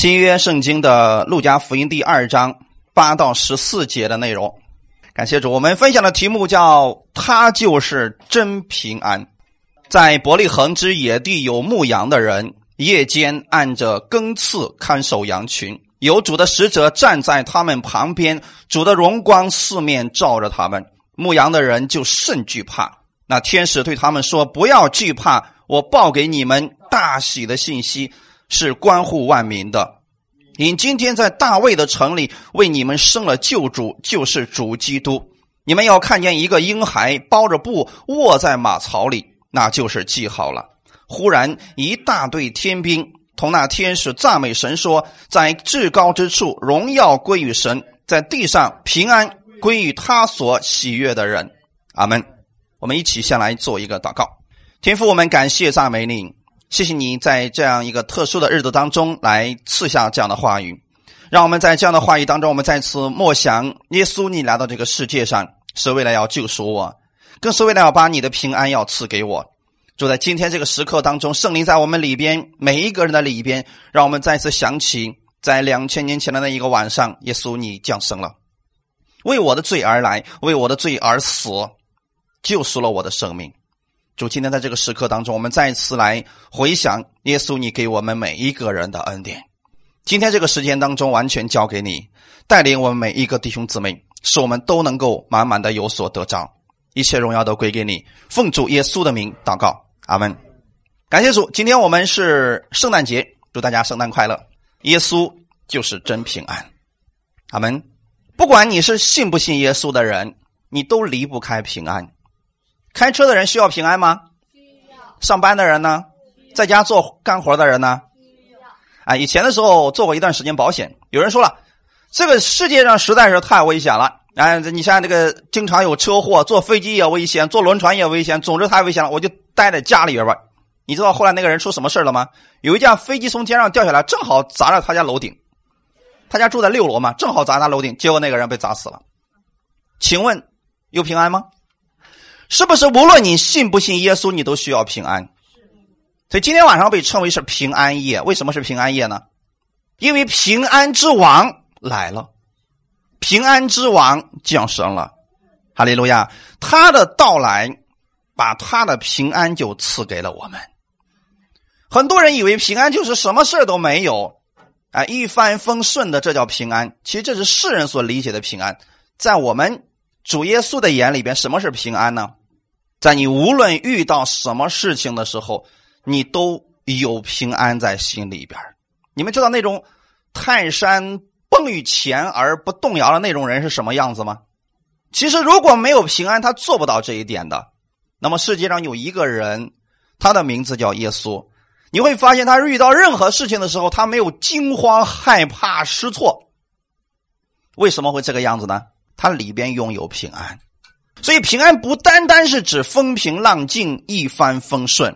新约圣经的路加福音第二章八到十四节的内容，感谢主。我们分享的题目叫“他就是真平安”。在伯利恒之野地有牧羊的人，夜间按着更次看守羊群，有主的使者站在他们旁边，主的荣光四面照着他们，牧羊的人就甚惧怕。那天使对他们说：“不要惧怕，我报给你们大喜的信息。”是关乎万民的，因今天在大卫的城里为你们生了救主，就是主基督。你们要看见一个婴孩包着布卧在马槽里，那就是记号了。忽然一大队天兵同那天使赞美神说：“在至高之处荣耀归于神，在地上平安归于他所喜悦的人。”阿门。我们一起先来做一个祷告，天父，我们感谢赞美你。谢谢你在这样一个特殊的日子当中来赐下这样的话语，让我们在这样的话语当中，我们再次默想耶稣，你来到这个世界上是为了要救赎我，更是为了要把你的平安要赐给我。就在今天这个时刻当中，圣灵在我们里边每一个人的里边，让我们再次想起在两千年前的那一个晚上，耶稣你降生了，为我的罪而来，为我的罪而死，救赎了我的生命。主，今天在这个时刻当中，我们再次来回想耶稣，你给我们每一个人的恩典。今天这个时间当中，完全交给你带领我们每一个弟兄姊妹，使我们都能够满满的有所得着。一切荣耀都归给你，奉主耶稣的名祷告，阿门。感谢主，今天我们是圣诞节，祝大家圣诞快乐。耶稣就是真平安，阿门。不管你是信不信耶稣的人，你都离不开平安。开车的人需要平安吗？需要。上班的人呢？在家做干活的人呢？需要。啊，以前的时候做过一段时间保险，有人说了，这个世界上实在是太危险了。啊，你像这个经常有车祸，坐飞机也危险，坐轮船也危险，总之太危险了，我就待在家里边吧。你知道后来那个人出什么事了吗？有一架飞机从天上掉下来，正好砸在他家楼顶。他家住在六楼嘛，正好砸他楼顶，结果那个人被砸死了。请问有平安吗？是不是无论你信不信耶稣，你都需要平安？所以今天晚上被称为是平安夜。为什么是平安夜呢？因为平安之王来了，平安之王降生了，哈利路亚！他的到来，把他的平安就赐给了我们。很多人以为平安就是什么事都没有，啊，一帆风顺的，这叫平安。其实这是世人所理解的平安，在我们主耶稣的眼里边，什么是平安呢？在你无论遇到什么事情的时候，你都有平安在心里边你们知道那种泰山崩于前而不动摇的那种人是什么样子吗？其实如果没有平安，他做不到这一点的。那么世界上有一个人，他的名字叫耶稣。你会发现，他遇到任何事情的时候，他没有惊慌、害怕、失措。为什么会这个样子呢？他里边拥有平安。所以，平安不单单是指风平浪静、一帆风顺。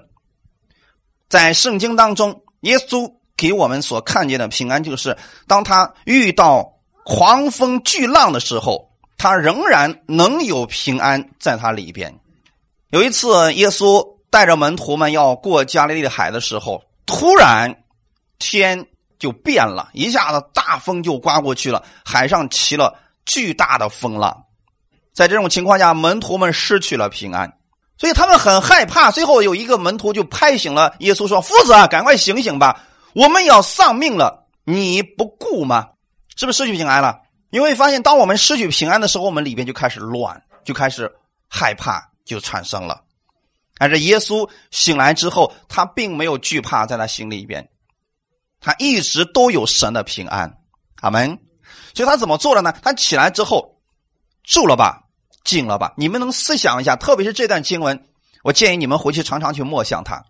在圣经当中，耶稣给我们所看见的平安，就是当他遇到狂风巨浪的时候，他仍然能有平安在他里边。有一次，耶稣带着门徒们要过加利利海的时候，突然天就变了，一下子大风就刮过去了，海上起了巨大的风浪。在这种情况下，门徒们失去了平安，所以他们很害怕。最后有一个门徒就拍醒了耶稣，说：“夫子啊，赶快醒醒吧，我们要丧命了，你不顾吗？是不是失去平安了？你会发现，当我们失去平安的时候，我们里边就开始乱，就开始害怕，就产生了。但是耶稣醒来之后，他并没有惧怕，在他心里边，他一直都有神的平安。阿门。所以他怎么做的呢？他起来之后住了吧。静了吧？你们能思想一下，特别是这段经文，我建议你们回去常常去默想它。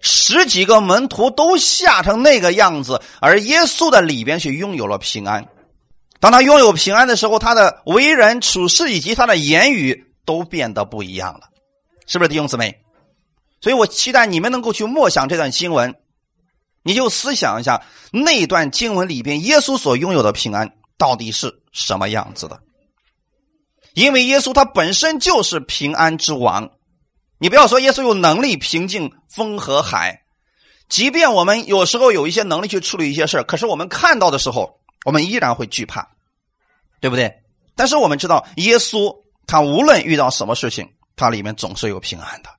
十几个门徒都吓成那个样子，而耶稣的里边却拥有了平安。当他拥有平安的时候，他的为人处事以及他的言语都变得不一样了，是不是弟兄姊妹？所以我期待你们能够去默想这段经文，你就思想一下那段经文里边耶稣所拥有的平安到底是什么样子的。因为耶稣他本身就是平安之王，你不要说耶稣有能力平静风和海，即便我们有时候有一些能力去处理一些事可是我们看到的时候，我们依然会惧怕，对不对？但是我们知道，耶稣他无论遇到什么事情，他里面总是有平安的。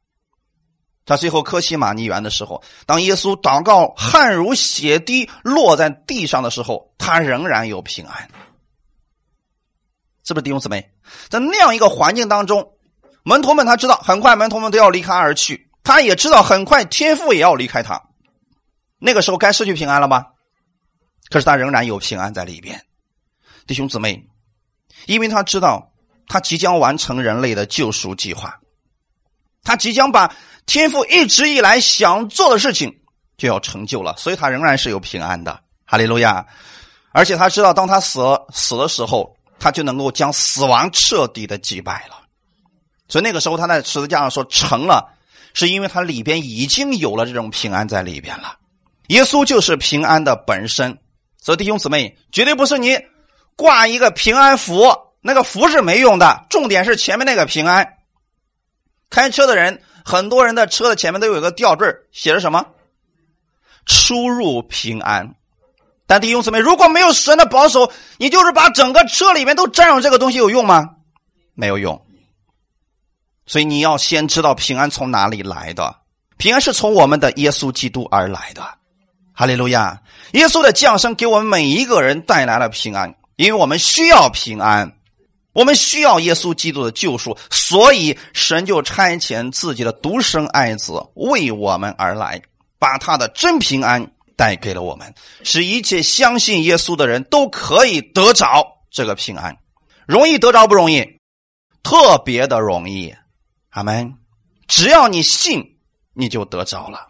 他最后科西玛尼园的时候，当耶稣祷告汗如血滴落在地上的时候，他仍然有平安。是不是弟兄姊妹？在那样一个环境当中，门徒们他知道，很快门徒们都要离开而去，他也知道很快天父也要离开他。那个时候该失去平安了吧？可是他仍然有平安在里边，弟兄姊妹，因为他知道他即将完成人类的救赎计划，他即将把天父一直以来想做的事情就要成就了，所以他仍然是有平安的。哈利路亚！而且他知道，当他死死的时候，他就能够将死亡彻底的击败了。所以那个时候他在十字架上说成了，是因为他里边已经有了这种平安在里边了。耶稣就是平安的本身，所以弟兄姊妹，绝对不是你挂一个平安符，那个符是没用的，重点是前面那个平安。开车的人，很多人的车的前面都有一个吊坠，写着什么？出入平安。但弟兄姊妹，如果没有神的保守，你就是把整个车里面都占有这个东西，有用吗？没有用。所以你要先知道平安从哪里来的，平安是从我们的耶稣基督而来的。哈利路亚！耶稣的降生给我们每一个人带来了平安，因为我们需要平安，我们需要耶稣基督的救赎，所以神就差遣自己的独生爱子为我们而来，把他的真平安带给了我们，使一切相信耶稣的人都可以得着这个平安。容易得着不容易？特别的容易。阿门！只要你信，你就得着了。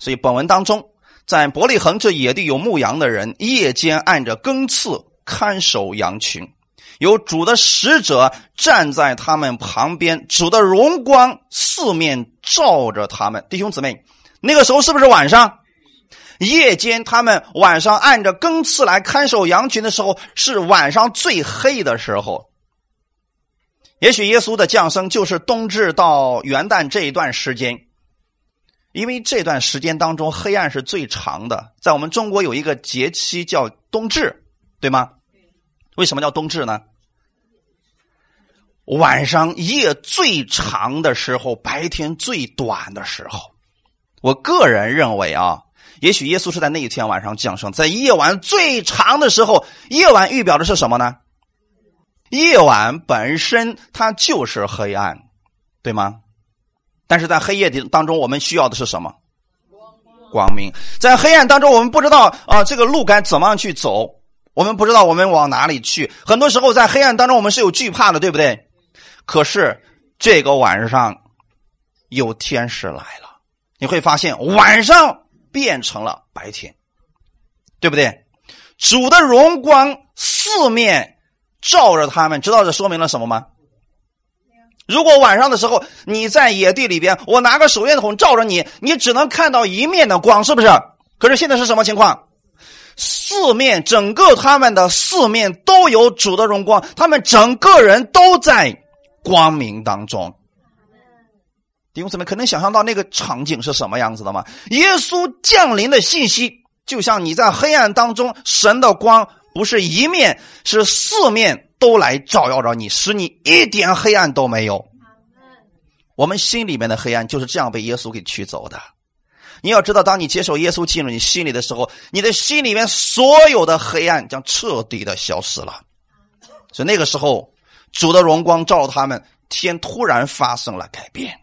所以本文当中。在伯利恒这野地有牧羊的人，夜间按着更次看守羊群，有主的使者站在他们旁边，主的荣光四面照着他们。弟兄姊妹，那个时候是不是晚上？夜间他们晚上按着更次来看守羊群的时候，是晚上最黑的时候。也许耶稣的降生就是冬至到元旦这一段时间。因为这段时间当中黑暗是最长的，在我们中国有一个节气叫冬至，对吗？为什么叫冬至呢？晚上夜最长的时候，白天最短的时候。我个人认为啊，也许耶稣是在那一天晚上降生，在夜晚最长的时候。夜晚预表的是什么呢？夜晚本身它就是黑暗，对吗？但是在黑夜的当中，我们需要的是什么？光明。在黑暗当中，我们不知道啊，这个路该怎么样去走？我们不知道我们往哪里去。很多时候在黑暗当中，我们是有惧怕的，对不对？可是这个晚上有天使来了，你会发现晚上变成了白天，对不对？主的荣光四面照着他们，知道这说明了什么吗？如果晚上的时候你在野地里边，我拿个手电筒照着你，你只能看到一面的光，是不是？可是现在是什么情况？四面整个他们的四面都有主的荣光，他们整个人都在光明当中。弟兄姊妹，可能想象到那个场景是什么样子的吗？耶稣降临的信息，就像你在黑暗当中，神的光不是一面，是四面。都来照耀着你，使你一点黑暗都没有。我们心里面的黑暗就是这样被耶稣给驱走的。你要知道，当你接受耶稣进入你心里的时候，你的心里面所有的黑暗将彻底的消失了。所以那个时候，主的荣光照他们，天突然发生了改变。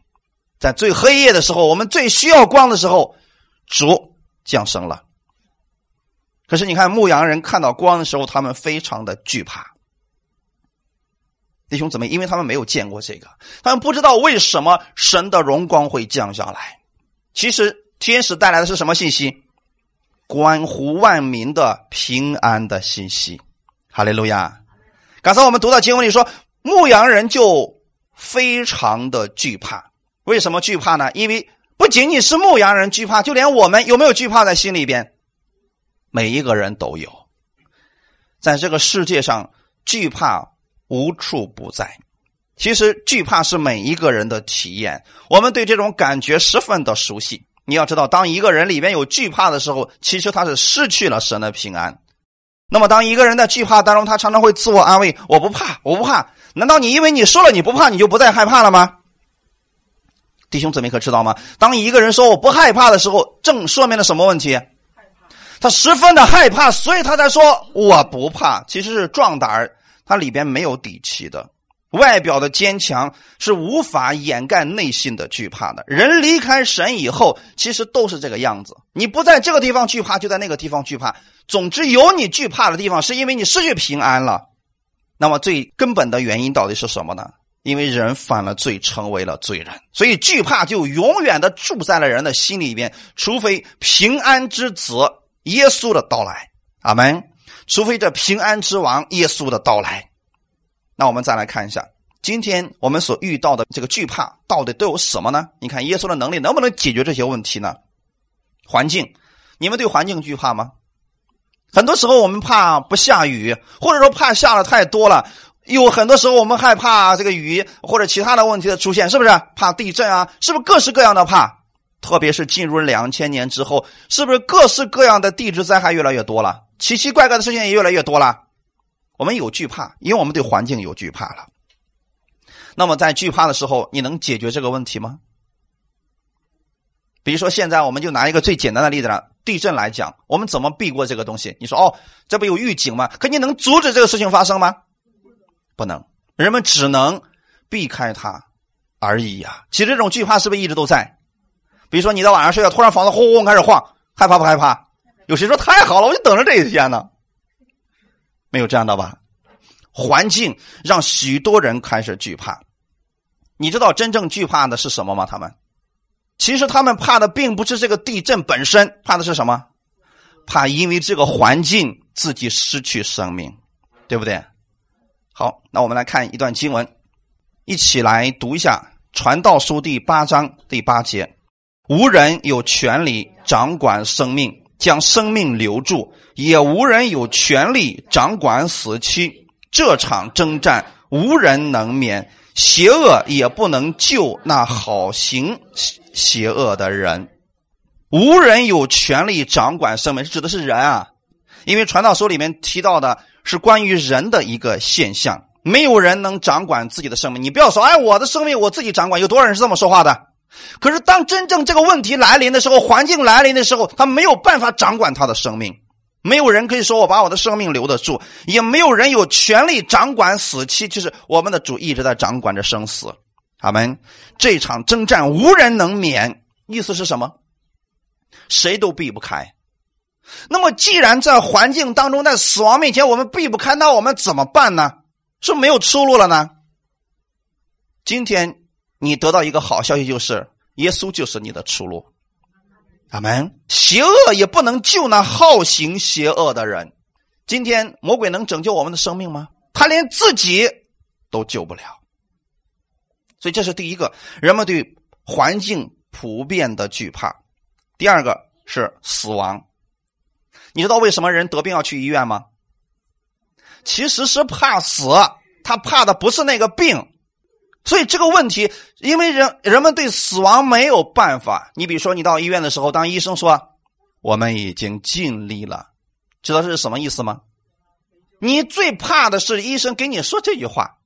在最黑夜的时候，我们最需要光的时候，主降生了。可是你看，牧羊人看到光的时候，他们非常的惧怕。弟兄姊妹，因为他们没有见过这个，他们不知道为什么神的荣光会降下来。其实天使带来的是什么信息？关乎万民的平安的信息。哈利路亚！刚才我们读到经文里说，牧羊人就非常的惧怕。为什么惧怕呢？因为不仅仅是牧羊人惧怕，就连我们有没有惧怕在心里边？每一个人都有。在这个世界上，惧怕。无处不在。其实惧怕是每一个人的体验，我们对这种感觉十分的熟悉。你要知道，当一个人里面有惧怕的时候，其实他是失去了神的平安。那么，当一个人在惧怕当中，他常常会自我安慰：“我不怕，我不怕。”难道你因为你说了你不怕，你就不再害怕了吗？弟兄姊妹可知道吗？当一个人说我不害怕的时候，正说明了什么问题？他十分的害怕，所以他才说我不怕。其实是壮胆儿，他里边没有底气的。外表的坚强是无法掩盖内心的惧怕的。人离开神以后，其实都是这个样子。你不在这个地方惧怕，就在那个地方惧怕。总之，有你惧怕的地方，是因为你失去平安了。那么，最根本的原因到底是什么呢？因为人犯了罪，成为了罪人，所以惧怕就永远的住在了人的心里边。除非平安之子耶稣的到来，阿门。除非这平安之王耶稣的到来。那我们再来看一下，今天我们所遇到的这个惧怕到底都有什么呢？你看耶稣的能力能不能解决这些问题呢？环境，你们对环境惧怕吗？很多时候我们怕不下雨，或者说怕下的太多了。有很多时候我们害怕这个雨或者其他的问题的出现，是不是？怕地震啊，是不是各式各样的怕？特别是进入两千年之后，是不是各式各样的地质灾害越来越多了？奇奇怪怪的事情也越来越多了。我们有惧怕，因为我们对环境有惧怕了。那么在惧怕的时候，你能解决这个问题吗？比如说，现在我们就拿一个最简单的例子了，地震来讲，我们怎么避过这个东西？你说哦，这不有预警吗？可你能阻止这个事情发生吗？不能，人们只能避开它而已呀。其实这种惧怕是不是一直都在？比如说你在晚上睡觉，突然房子轰轰开始晃，害怕不害怕？有谁说太好了，我就等着这一天呢？没有这样的吧？环境让许多人开始惧怕。你知道真正惧怕的是什么吗？他们其实他们怕的并不是这个地震本身，怕的是什么？怕因为这个环境自己失去生命，对不对？好，那我们来看一段经文，一起来读一下《传道书》第八章第八节：“无人有权利掌管生命。”将生命留住，也无人有权利掌管死期。这场征战无人能免，邪恶也不能救那好行邪恶的人。无人有权利掌管生命，指的是人啊，因为传道书里面提到的是关于人的一个现象，没有人能掌管自己的生命。你不要说，哎，我的生命我自己掌管，有多少人是这么说话的？可是，当真正这个问题来临的时候，环境来临的时候，他没有办法掌管他的生命。没有人可以说我把我的生命留得住，也没有人有权利掌管死期。就是我们的主一直在掌管着生死。阿门。这场征战无人能免，意思是什么？谁都避不开。那么，既然在环境当中，在死亡面前我们避不开，那我们怎么办呢？是没有出路了呢？今天。你得到一个好消息，就是耶稣就是你的出路，阿门。邪恶也不能救那好行邪恶的人。今天魔鬼能拯救我们的生命吗？他连自己都救不了。所以这是第一个，人们对环境普遍的惧怕。第二个是死亡。你知道为什么人得病要去医院吗？其实是怕死，他怕的不是那个病。所以这个问题，因为人人们对死亡没有办法。你比如说，你到医院的时候，当医生说“我们已经尽力了”，知道这是什么意思吗？你最怕的是医生给你说这句话，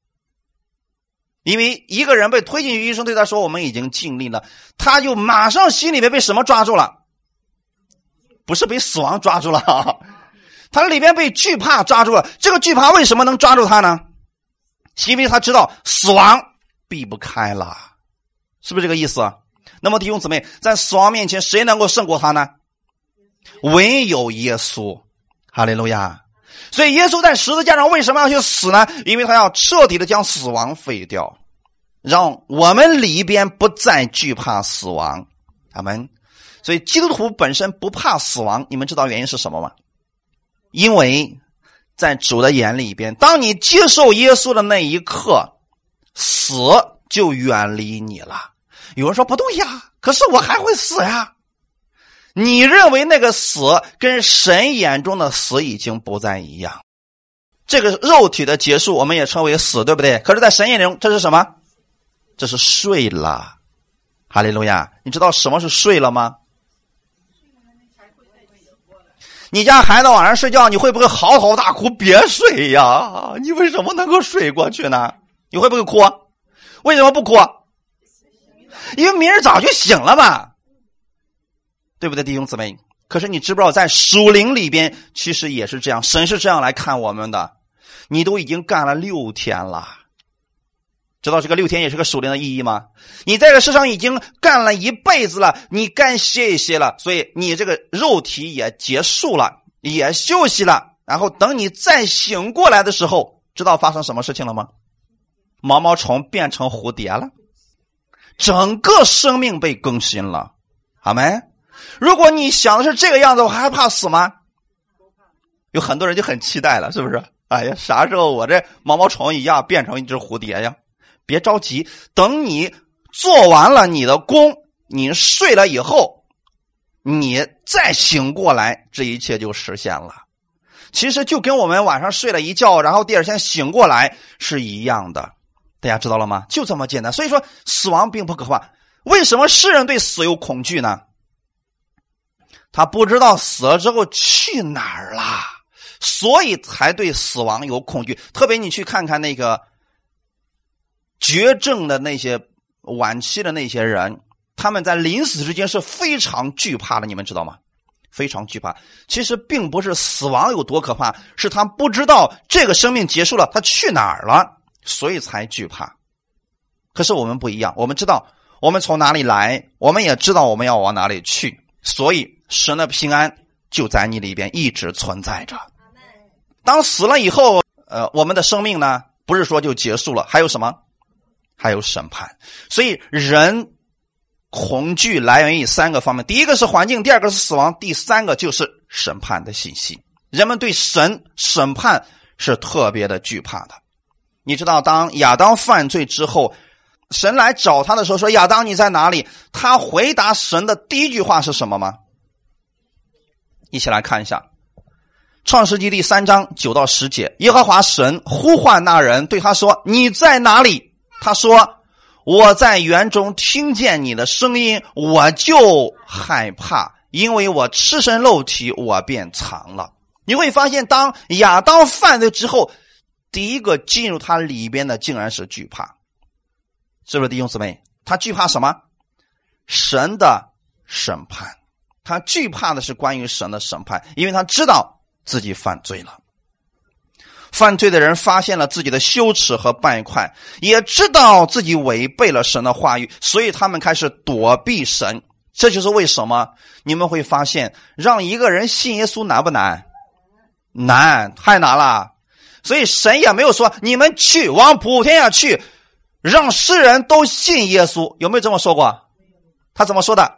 因为一个人被推进去，医生对他说“我们已经尽力了”，他就马上心里面被什么抓住了？不是被死亡抓住了，他里边被惧怕抓住了。这个惧怕为什么能抓住他呢？因为他知道死亡。避不开了，是不是这个意思？那么弟兄姊妹，在死亡面前，谁能够胜过他呢？唯有耶稣，哈利路亚！所以耶稣在十字架上为什么要去死呢？因为他要彻底的将死亡废掉，让我们里边不再惧怕死亡。阿门。所以基督徒本身不怕死亡，你们知道原因是什么吗？因为在主的眼里边，当你接受耶稣的那一刻。死就远离你了。有人说不对呀，可是我还会死呀。你认为那个死跟神眼中的死已经不再一样。这个肉体的结束，我们也称为死，对不对？可是，在神眼中，这是什么？这是睡了。哈利路亚！你知道什么是睡了吗？你家孩子晚上睡觉，你会不会嚎啕大哭？别睡呀！你为什么能够睡过去呢？你会不会哭？为什么不哭？因为明儿早就醒了嘛，对不对，弟兄姊妹？可是你知不知道，在属灵里边，其实也是这样，神是这样来看我们的。你都已经干了六天了，知道这个六天也是个属灵的意义吗？你在这世上已经干了一辈子了，你该歇一歇了，所以你这个肉体也结束了，也休息了。然后等你再醒过来的时候，知道发生什么事情了吗？毛毛虫变成蝴蝶了，整个生命被更新了，好没？如果你想的是这个样子，我还怕死吗？有很多人就很期待了，是不是？哎呀，啥时候我这毛毛虫一样变成一只蝴蝶呀？别着急，等你做完了你的功，你睡了以后，你再醒过来，这一切就实现了。其实就跟我们晚上睡了一觉，然后第二天醒过来是一样的。大家知道了吗？就这么简单。所以说，死亡并不可怕。为什么世人对死有恐惧呢？他不知道死了之后去哪儿了，所以才对死亡有恐惧。特别你去看看那个绝症的那些晚期的那些人，他们在临死之间是非常惧怕的。你们知道吗？非常惧怕。其实并不是死亡有多可怕，是他不知道这个生命结束了，他去哪儿了，所以才惧怕。可是我们不一样，我们知道我们从哪里来，我们也知道我们要往哪里去，所以。神的平安就在你里边一直存在着。当死了以后，呃，我们的生命呢，不是说就结束了，还有什么？还有审判。所以人恐惧来源于三个方面：第一个是环境，第二个是死亡，第三个就是审判的信息。人们对神审判是特别的惧怕的。你知道，当亚当犯罪之后，神来找他的时候，说：“亚当，你在哪里？”他回答神的第一句话是什么吗？一起来看一下《创世纪》第三章九到十节。耶和华神呼唤那人，对他说：“你在哪里？”他说：“我在园中听见你的声音，我就害怕，因为我赤身露体，我便藏了。”你会发现，当亚当犯罪之后，第一个进入他里边的竟然是惧怕，是不是弟兄姊妹？他惧怕什么？神的审判。他惧怕的是关于神的审判，因为他知道自己犯罪了。犯罪的人发现了自己的羞耻和败坏，也知道自己违背了神的话语，所以他们开始躲避神。这就是为什么你们会发现，让一个人信耶稣难不难？难，太难了。所以神也没有说你们去往普天下去，让世人都信耶稣，有没有这么说过？他怎么说的？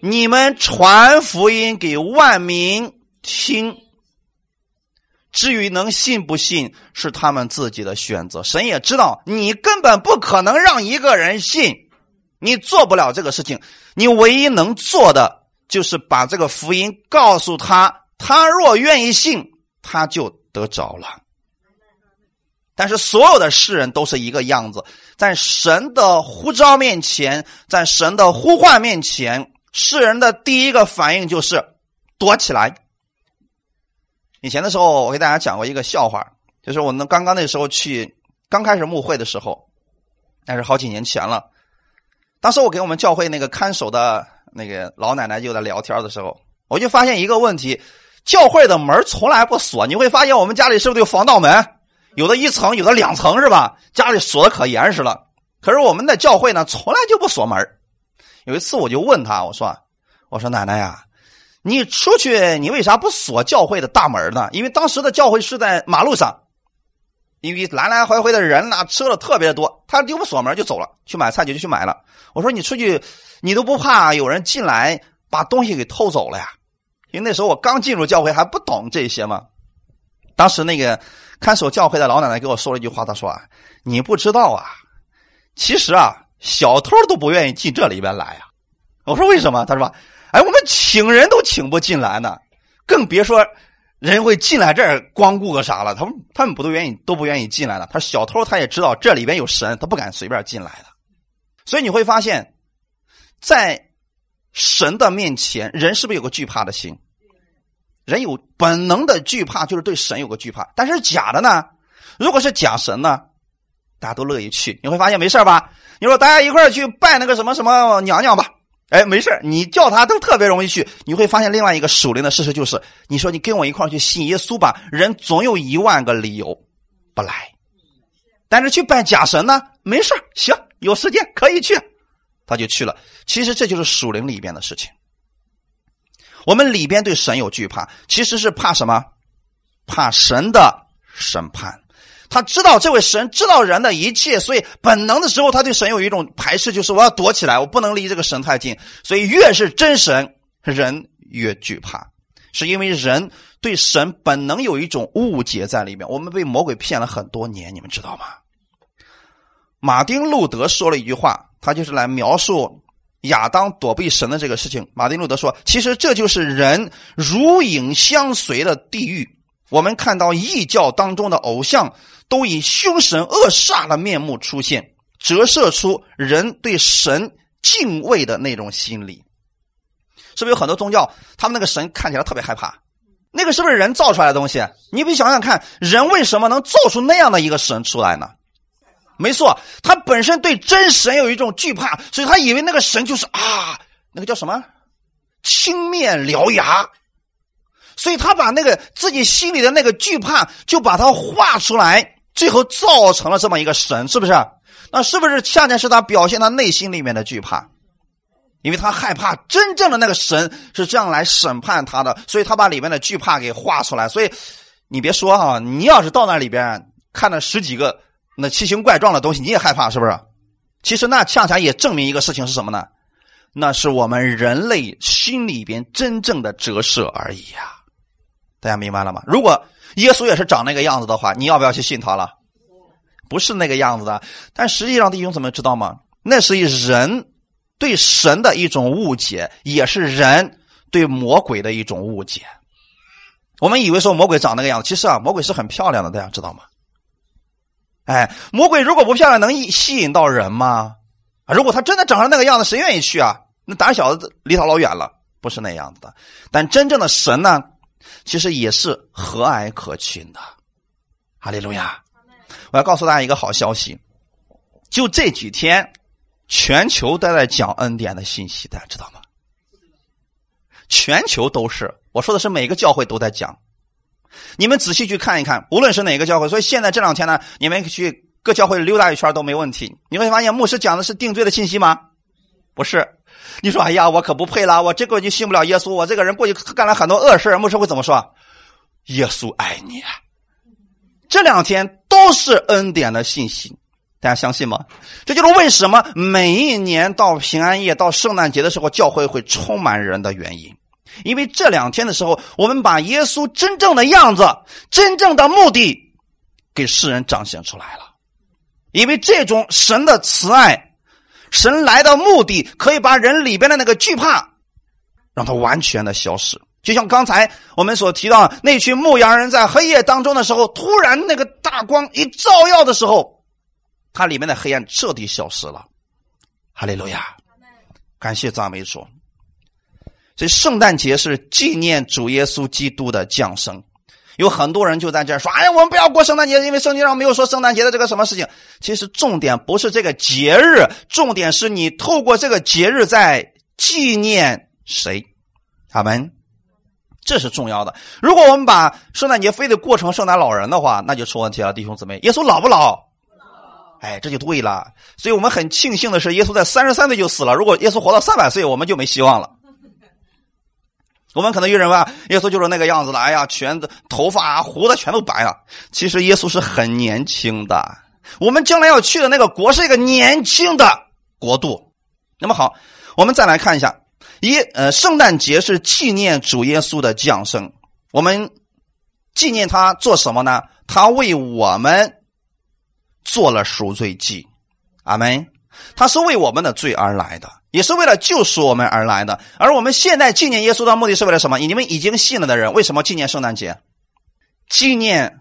你们传福音给万民听，至于能信不信，是他们自己的选择。神也知道，你根本不可能让一个人信，你做不了这个事情。你唯一能做的，就是把这个福音告诉他，他若愿意信，他就得着了。但是所有的世人都是一个样子，在神的呼召面前，在神的呼唤面前。世人的第一个反应就是躲起来。以前的时候，我给大家讲过一个笑话，就是我们刚刚那时候去刚开始牧会的时候，那是好几年前了。当时我给我们教会那个看守的那个老奶奶就在聊天的时候，我就发现一个问题：教会的门从来不锁。你会发现我们家里是不是有防盗门？有的一层，有的两层，是吧？家里锁的可严实了。可是我们的教会呢，从来就不锁门。有一次，我就问他，我说：“我说奶奶呀，你出去，你为啥不锁教会的大门呢？因为当时的教会是在马路上，因为来来回回的人呐，车的特别多，他就不锁门就走了，去买菜就去买了。我说你出去，你都不怕有人进来把东西给偷走了呀？因为那时候我刚进入教会，还不懂这些嘛。当时那个看守教会的老奶奶给我说了一句话，她说啊，你不知道啊，其实啊。”小偷都不愿意进这里边来呀！我说为什么？他说：“哎，我们请人都请不进来呢，更别说人会进来这儿光顾个啥了。他们他们不都愿意都不愿意进来了。他小偷他也知道这里边有神，他不敢随便进来的。所以你会发现，在神的面前，人是不是有个惧怕的心？人有本能的惧怕，就是对神有个惧怕。但是假的呢？如果是假神呢，大家都乐意去。你会发现没事吧？你说大家一块去拜那个什么什么娘娘吧，哎，没事你叫他都特别容易去。你会发现另外一个属灵的事实就是，你说你跟我一块去信耶稣吧，人总有一万个理由不来。但是去拜假神呢，没事行，有时间可以去，他就去了。其实这就是属灵里边的事情。我们里边对神有惧怕，其实是怕什么？怕神的审判。他知道这位神知道人的一切，所以本能的时候，他对神有一种排斥，就是我要躲起来，我不能离这个神太近。所以越是真神，人越惧怕，是因为人对神本能有一种误解在里面。我们被魔鬼骗了很多年，你们知道吗？马丁路德说了一句话，他就是来描述。亚当躲避神的这个事情，马丁路德说：“其实这就是人如影相随的地狱。我们看到异教当中的偶像，都以凶神恶煞的面目出现，折射出人对神敬畏的那种心理。是不是有很多宗教，他们那个神看起来特别害怕？那个是不是人造出来的东西？你比想想看，人为什么能造出那样的一个神出来呢？”没错，他本身对真神有一种惧怕，所以他以为那个神就是啊，那个叫什么青面獠牙，所以他把那个自己心里的那个惧怕，就把它画出来，最后造成了这么一个神，是不是？那是不是恰恰是他表现他内心里面的惧怕？因为他害怕真正的那个神是这样来审判他的，所以他把里面的惧怕给画出来。所以你别说哈，你要是到那里边看了十几个。那奇形怪状的东西你也害怕是不是？其实那恰恰也证明一个事情是什么呢？那是我们人类心里边真正的折射而已呀。大家明白了吗？如果耶稣也是长那个样子的话，你要不要去信他了？不是那个样子的。但实际上弟兄姊妹知道吗？那是人对神的一种误解，也是人对魔鬼的一种误解。我们以为说魔鬼长那个样子，其实啊，魔鬼是很漂亮的，大家知道吗？哎，魔鬼如果不漂亮，能吸引到人吗？啊，如果他真的长成那个样子，谁愿意去啊？那胆小的离他老远了，不是那样子的。但真正的神呢，其实也是和蔼可亲的。哈利路亚！我要告诉大家一个好消息，就这几天，全球都在讲恩典的信息，大家知道吗？全球都是，我说的是每个教会都在讲。你们仔细去看一看，无论是哪个教会，所以现在这两天呢，你们去各教会溜达一圈都没问题。你会发现，牧师讲的是定罪的信息吗？不是。你说，哎呀，我可不配了，我这个就信不了耶稣，我这个人过去干了很多恶事，牧师会怎么说？耶稣爱你。这两天都是恩典的信息，大家相信吗？这就是为什么每一年到平安夜、到圣诞节的时候，教会会充满人的原因。因为这两天的时候，我们把耶稣真正的样子、真正的目的给世人彰显出来了。因为这种神的慈爱，神来的目的可以把人里边的那个惧怕，让它完全的消失。就像刚才我们所提到，那群牧羊人在黑夜当中的时候，突然那个大光一照耀的时候，它里面的黑暗彻底消失了。哈利路亚，感谢赞美主。所以圣诞节是纪念主耶稣基督的降生，有很多人就在这说：“哎呀，我们不要过圣诞节，因为圣经上没有说圣诞节的这个什么事情。”其实重点不是这个节日，重点是你透过这个节日在纪念谁？阿门，这是重要的。如果我们把圣诞节非得过成圣诞老人的话，那就出问题了，弟兄姊妹。耶稣老不老？哎，这就对了。所以我们很庆幸的是，耶稣在三十三岁就死了。如果耶稣活到三百岁，我们就没希望了。我们可能有人问：耶稣就是那个样子的，哎呀，全头发胡子全都白了。其实耶稣是很年轻的。我们将来要去的那个国是一个年轻的国度。那么好，我们再来看一下，一呃，圣诞节是纪念主耶稣的降生。我们纪念他做什么呢？他为我们做了赎罪祭。阿门。他是为我们的罪而来的。也是为了救赎我们而来的，而我们现在纪念耶稣的目的是为了什么？你们已经信了的人，为什么纪念圣诞节？纪念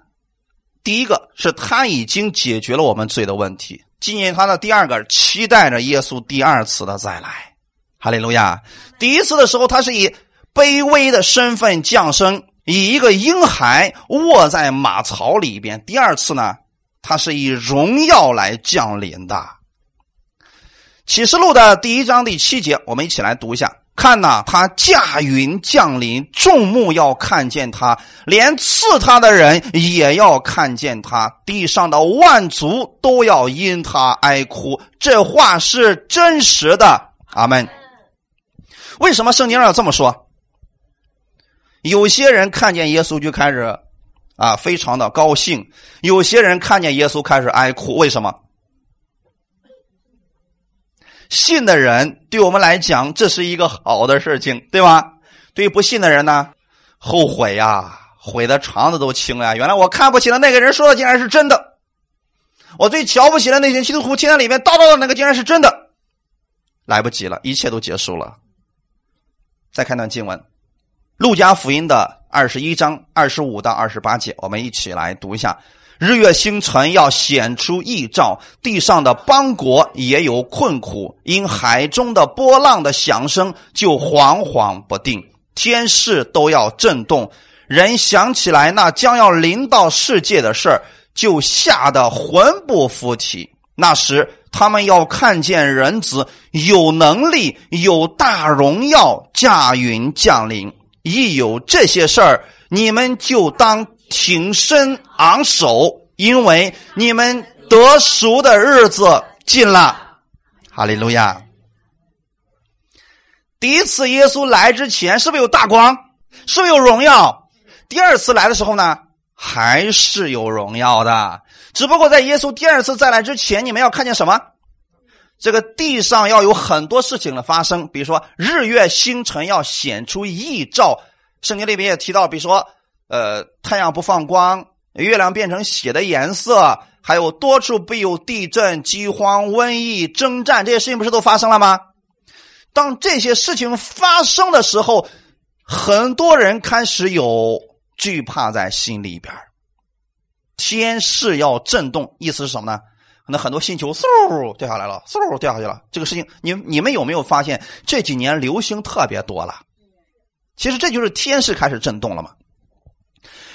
第一个是他已经解决了我们罪的问题；纪念他的第二个，期待着耶稣第二次的再来。哈利路亚！第一次的时候，他是以卑微的身份降生，以一个婴孩卧在马槽里边；第二次呢，他是以荣耀来降临的。启示录的第一章第七节，我们一起来读一下。看呐，他驾云降临，众目要看见他，连刺他的人也要看见他，地上的万族都要因他哀哭。这话是真实的。阿门。为什么圣经上要这么说？有些人看见耶稣就开始啊，非常的高兴；有些人看见耶稣开始哀哭。为什么？信的人对我们来讲，这是一个好的事情，对吧？对于不信的人呢，后悔呀，悔的肠子都青了。原来我看不起的那个人说的竟然是真的，我最瞧不起的那些基督徒，天在里面叨叨的那个竟然是真的，来不及了，一切都结束了。再看段经文，《路加福音》的二十一章二十五到二十八节，我们一起来读一下。日月星辰要显出异兆，地上的邦国也有困苦，因海中的波浪的响声就惶惶不定，天势都要震动。人想起来那将要临到世界的事儿，就吓得魂不附体。那时他们要看见人子有能力、有大荣耀驾云降临。一有这些事儿，你们就当。挺身昂首，因为你们得赎的日子近了。哈利路亚！第一次耶稣来之前，是不是有大光？是不是有荣耀？第二次来的时候呢，还是有荣耀的。只不过在耶稣第二次再来之前，你们要看见什么？这个地上要有很多事情的发生，比如说日月星辰要显出异兆。圣经里边也提到，比如说。呃，太阳不放光，月亮变成血的颜色，还有多处必有地震、饥荒、瘟疫、征战，这些事情不是都发生了吗？当这些事情发生的时候，很多人开始有惧怕在心里边天势要震动，意思是什么呢？可能很多星球嗖掉下来了，嗖掉下去了。这个事情，你你们有没有发现这几年流星特别多了？其实这就是天势开始震动了嘛。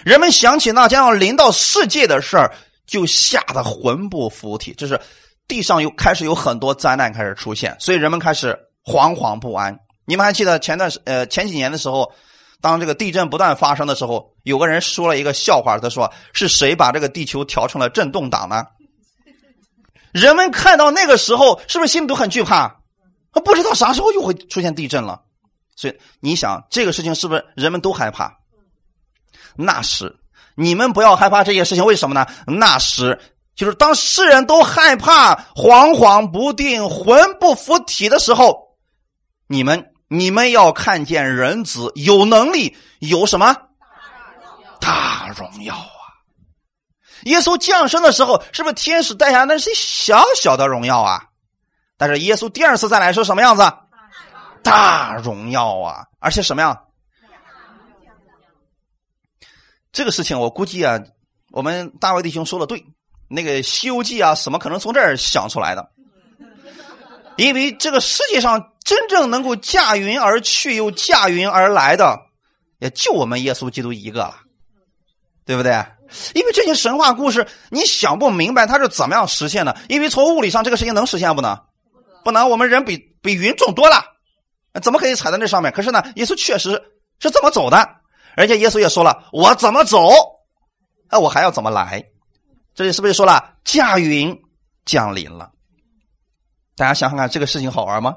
人们想起那将要临到世界的事儿，就吓得魂不附体。这是地上有开始有很多灾难开始出现，所以人们开始惶惶不安。你们还记得前段时呃前几年的时候，当这个地震不断发生的时候，有个人说了一个笑话，他说：“是谁把这个地球调成了震动档呢？”人们看到那个时候，是不是心里都很惧怕？不知道啥时候又会出现地震了。所以你想，这个事情是不是人们都害怕？那时，你们不要害怕这些事情，为什么呢？那时就是当世人都害怕、惶惶不定、魂不附体的时候，你们你们要看见人子有能力，有什么大荣耀啊！耶稣降生的时候，是不是天使带下那是小小的荣耀啊？但是耶稣第二次再来是什么样子？大荣耀啊！而且什么样？这个事情我估计啊，我们大卫弟兄说的对，那个《西游记》啊，怎么可能从这儿想出来的？因为这个世界上真正能够驾云而去又驾云而来的，也就我们耶稣基督一个了，对不对？因为这些神话故事，你想不明白它是怎么样实现的？因为从物理上这个事情能实现不能？不能，我们人比比云重多了，怎么可以踩在那上面？可是呢，耶稣确实是这么走的。而且耶稣也说了：“我怎么走，那我还要怎么来？”这里是不是说了驾云降临了？大家想想看，这个事情好玩吗？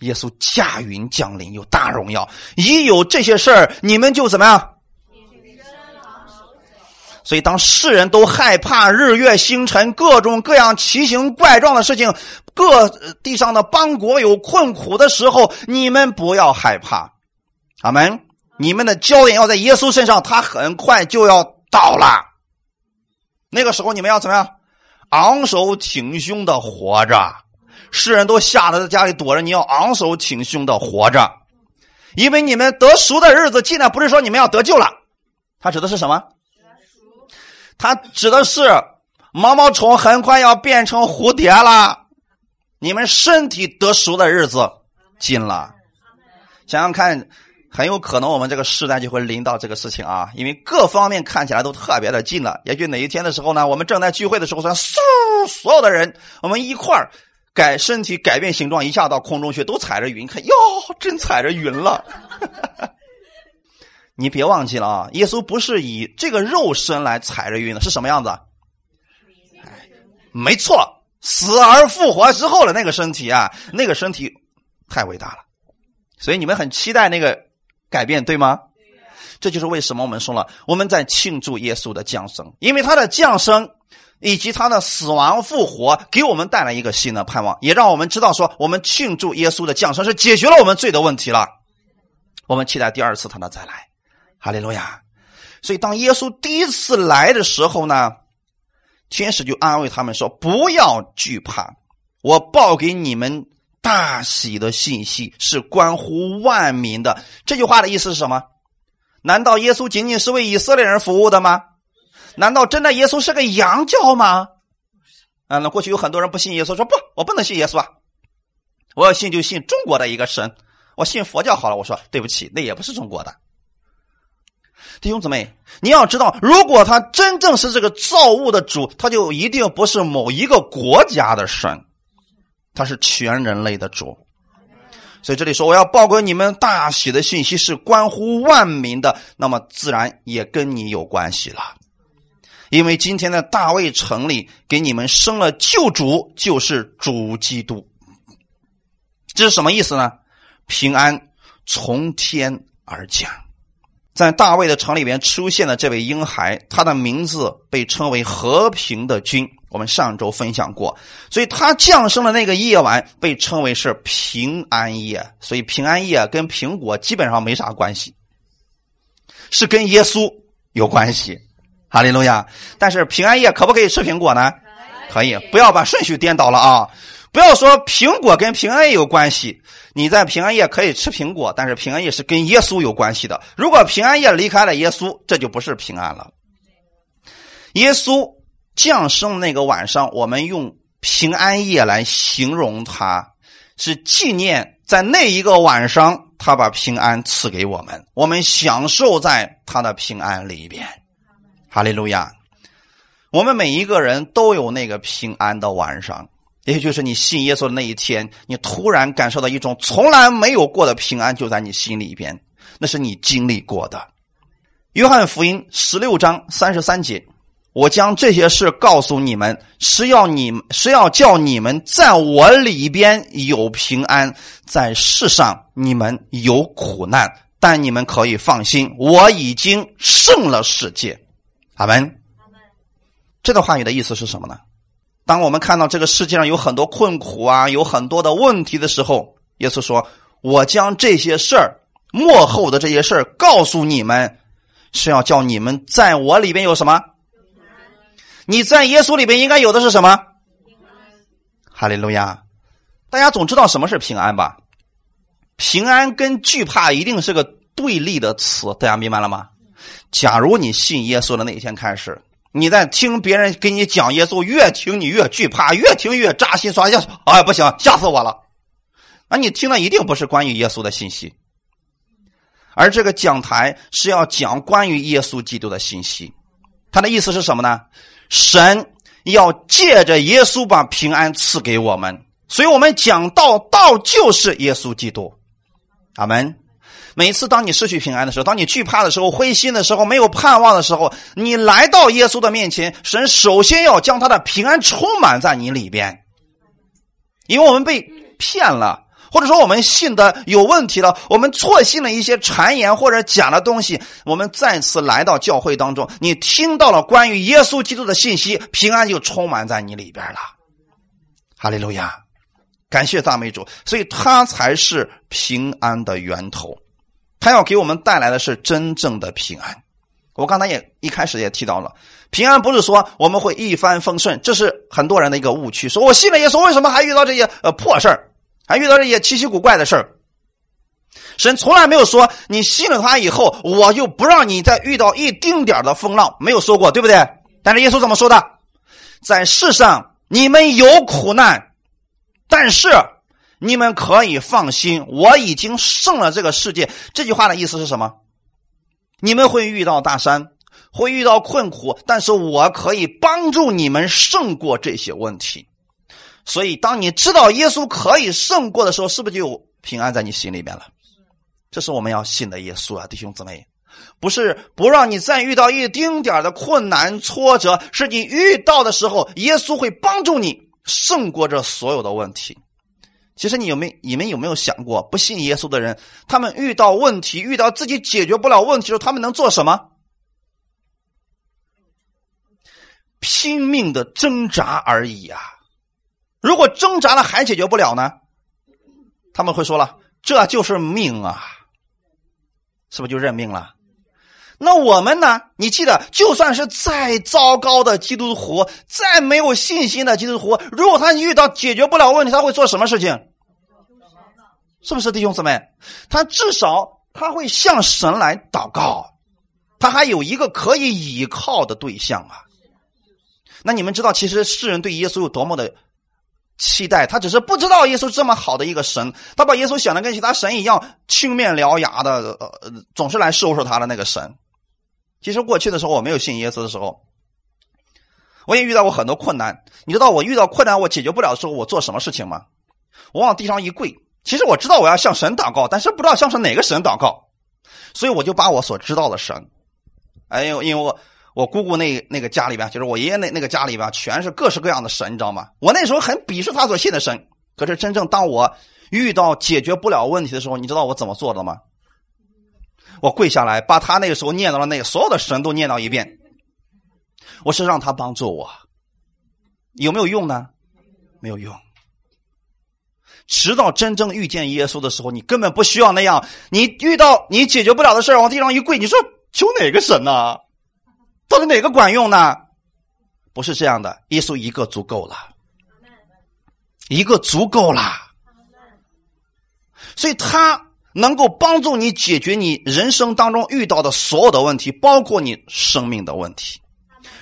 耶稣驾云降临，有大荣耀。一有这些事儿，你们就怎么样？所以，当世人都害怕日月星辰各种各样奇形怪状的事情，各地上的邦国有困苦的时候，你们不要害怕。阿门。你们的焦点要在耶稣身上，他很快就要到了。那个时候，你们要怎么样？昂首挺胸的活着。世人都吓得在家里躲着，你要昂首挺胸的活着，因为你们得赎的日子近了。不是说你们要得救了，他指的是什么？他指的是毛毛虫很快要变成蝴蝶了。你们身体得赎的日子近了。想想看。很有可能我们这个时代就会临到这个事情啊，因为各方面看起来都特别的近了。也许哪一天的时候呢，我们正在聚会的时候，说嗖，所有的人我们一块儿改身体改变形状，一下到空中去，都踩着云，看哟，真踩着云了。你别忘记了啊，耶稣不是以这个肉身来踩着云的，是什么样子？没错，死而复活之后的那个身体啊，那个身体太伟大了，所以你们很期待那个。改变对吗？这就是为什么我们说了，我们在庆祝耶稣的降生，因为他的降生以及他的死亡复活，给我们带来一个新的盼望，也让我们知道说，我们庆祝耶稣的降生是解决了我们罪的问题了。我们期待第二次他的再来，哈利路亚。所以当耶稣第一次来的时候呢，天使就安慰他们说：“不要惧怕，我报给你们。”大喜的信息是关乎万民的。这句话的意思是什么？难道耶稣仅仅是为以色列人服务的吗？难道真的耶稣是个洋教吗？啊，那过去有很多人不信耶稣，说不，我不能信耶稣啊，我要信就信中国的一个神，我信佛教好了。我说对不起，那也不是中国的。弟兄姊妹，你要知道，如果他真正是这个造物的主，他就一定不是某一个国家的神。他是全人类的主，所以这里说我要报给你们大喜的信息是关乎万民的，那么自然也跟你有关系了。因为今天的大卫城里给你们生了救主，就是主基督。这是什么意思呢？平安从天而降，在大卫的城里边出现的这位婴孩，他的名字被称为和平的君。我们上周分享过，所以他降生的那个夜晚被称为是平安夜。所以平安夜跟苹果基本上没啥关系，是跟耶稣有关系。哈利路亚！但是平安夜可不可以吃苹果呢？可以，不要把顺序颠倒了啊！不要说苹果跟平安夜有关系，你在平安夜可以吃苹果，但是平安夜是跟耶稣有关系的。如果平安夜离开了耶稣，这就不是平安了。耶稣。降生那个晚上，我们用平安夜来形容他，是纪念在那一个晚上，他把平安赐给我们，我们享受在他的平安里边。哈利路亚！我们每一个人都有那个平安的晚上，也就是你信耶稣的那一天，你突然感受到一种从来没有过的平安就在你心里边，那是你经历过的。约翰福音十六章三十三节。我将这些事告诉你们，是要你是要叫你们在我里边有平安，在世上你们有苦难，但你们可以放心，我已经胜了世界。阿门。这段话语的意思是什么呢？当我们看到这个世界上有很多困苦啊，有很多的问题的时候，耶稣说：“我将这些事儿幕后的这些事儿告诉你们，是要叫你们在我里边有什么？”你在耶稣里边应该有的是什么？哈利路亚！大家总知道什么是平安吧？平安跟惧怕一定是个对立的词，大家明白了吗？假如你信耶稣的那一天开始，你在听别人给你讲耶稣，越听你越惧怕，越听越扎心，说呀，哎不行，吓死我了！那你听的一定不是关于耶稣的信息，而这个讲台是要讲关于耶稣基督的信息。他的意思是什么呢？神要借着耶稣把平安赐给我们，所以我们讲道，道就是耶稣基督。阿门。每次当你失去平安的时候，当你惧怕的时候、灰心的时候、没有盼望的时候，你来到耶稣的面前，神首先要将他的平安充满在你里边，因为我们被骗了。或者说我们信的有问题了，我们错信了一些谗言或者假的东西，我们再次来到教会当中，你听到了关于耶稣基督的信息，平安就充满在你里边了。哈利路亚，感谢赞美主，所以他才是平安的源头，他要给我们带来的是真正的平安。我刚才也一开始也提到了，平安不是说我们会一帆风顺，这是很多人的一个误区，说我信了耶稣，为什么还遇到这些呃破事儿？还遇到这些奇奇古怪的事儿，神从来没有说你信了他以后，我就不让你再遇到一丁点的风浪，没有说过，对不对？但是耶稣怎么说的？在世上你们有苦难，但是你们可以放心，我已经胜了这个世界。这句话的意思是什么？你们会遇到大山，会遇到困苦，但是我可以帮助你们胜过这些问题。所以，当你知道耶稣可以胜过的时候，是不是就有平安在你心里边了？这是我们要信的耶稣啊，弟兄姊妹，不是不让你再遇到一丁点的困难挫折，是你遇到的时候，耶稣会帮助你胜过这所有的问题。其实你有没你们有没有想过，不信耶稣的人，他们遇到问题、遇到自己解决不了问题的时候，他们能做什么？拼命的挣扎而已啊！如果挣扎了还解决不了呢？他们会说了：“这就是命啊！”是不是就认命了？那我们呢？你记得，就算是再糟糕的基督徒，再没有信心的基督徒，如果他遇到解决不了问题，他会做什么事情？是不是弟兄姊妹？他至少他会向神来祷告，他还有一个可以依靠的对象啊。那你们知道，其实世人对耶稣有多么的期待？他只是不知道耶稣这么好的一个神，他把耶稣想的跟其他神一样青面獠牙的，呃，总是来收拾他的那个神。其实过去的时候，我没有信耶稣的时候，我也遇到过很多困难。你知道我遇到困难我解决不了的时候，我做什么事情吗？我往地上一跪。其实我知道我要向神祷告，但是不知道向哪个神祷告，所以我就把我所知道的神，哎呦，因为我我姑姑那那个家里边，就是我爷爷那那个家里边，全是各式各样的神，你知道吗？我那时候很鄙视他所信的神。可是真正当我遇到解决不了问题的时候，你知道我怎么做的吗？我跪下来，把他那个时候念叨的那个所有的神都念叨一遍。我是让他帮助我，有没有用呢？没有用。直到真正遇见耶稣的时候，你根本不需要那样。你遇到你解决不了的事往地上一跪，你说求哪个神呢？到底哪个管用呢？不是这样的，耶稣一个足够了，一个足够了。所以他。能够帮助你解决你人生当中遇到的所有的问题，包括你生命的问题，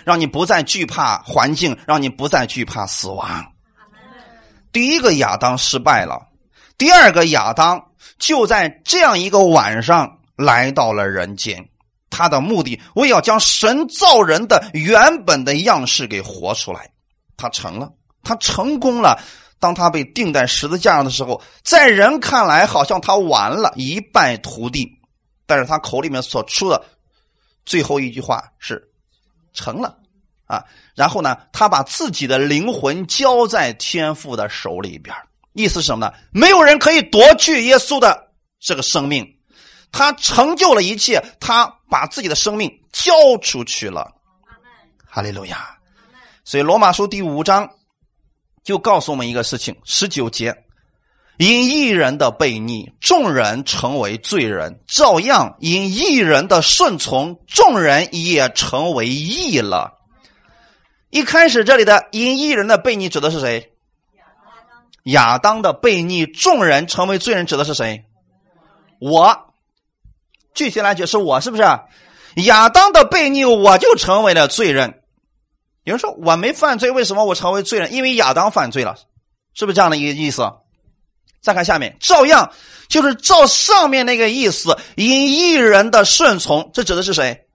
让你不再惧怕环境，让你不再惧怕死亡。第一个亚当失败了，第二个亚当就在这样一个晚上来到了人间，他的目的为要将神造人的原本的样式给活出来，他成了，他成功了。当他被钉在十字架上的时候，在人看来好像他完了，一败涂地。但是他口里面所出的最后一句话是“成了”，啊，然后呢，他把自己的灵魂交在天父的手里边，意思是什么呢？没有人可以夺去耶稣的这个生命，他成就了一切，他把自己的生命交出去了。哈利路亚。所以罗马书第五章。就告诉我们一个事情：十九节，因一人的悖逆，众人成为罪人；照样因一人的顺从，众人也成为义了。一开始这里的因一人的悖逆指的是谁？亚当的悖逆，众人成为罪人指的是谁？我。具体来解释，我是不是亚当的悖逆，我就成为了罪人。有人说我没犯罪，为什么我成为罪人？因为亚当犯罪了，是不是这样的一个意思？再看下面，照样就是照上面那个意思，因一人的顺从，这指的是谁？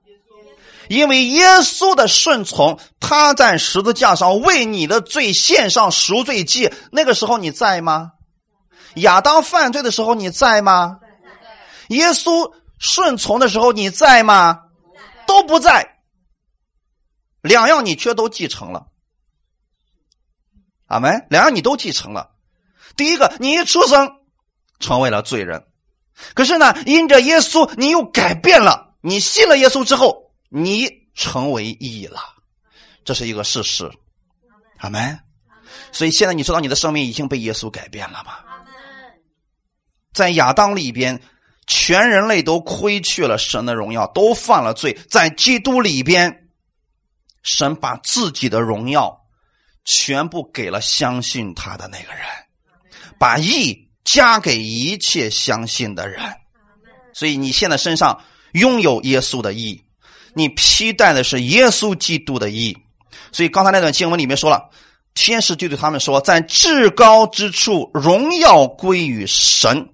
因为耶稣的顺从，他在十字架上为你的罪献上赎罪祭。那个时候你在吗？亚当犯罪的时候你在吗？耶稣顺从的时候你在吗？都不在。两样你却都继承了，阿门。两样你都继承了。第一个，你一出生成为了罪人，可是呢，因着耶稣，你又改变了。你信了耶稣之后，你成为义了，这是一个事实，阿门。所以现在你知道你的生命已经被耶稣改变了吗？在亚当里边，全人类都亏去了神的荣耀，都犯了罪。在基督里边。神把自己的荣耀全部给了相信他的那个人，把义加给一切相信的人。所以你现在身上拥有耶稣的义，你披戴的是耶稣基督的义。所以刚才那段经文里面说了，天使就对他们说：“在至高之处，荣耀归于神。”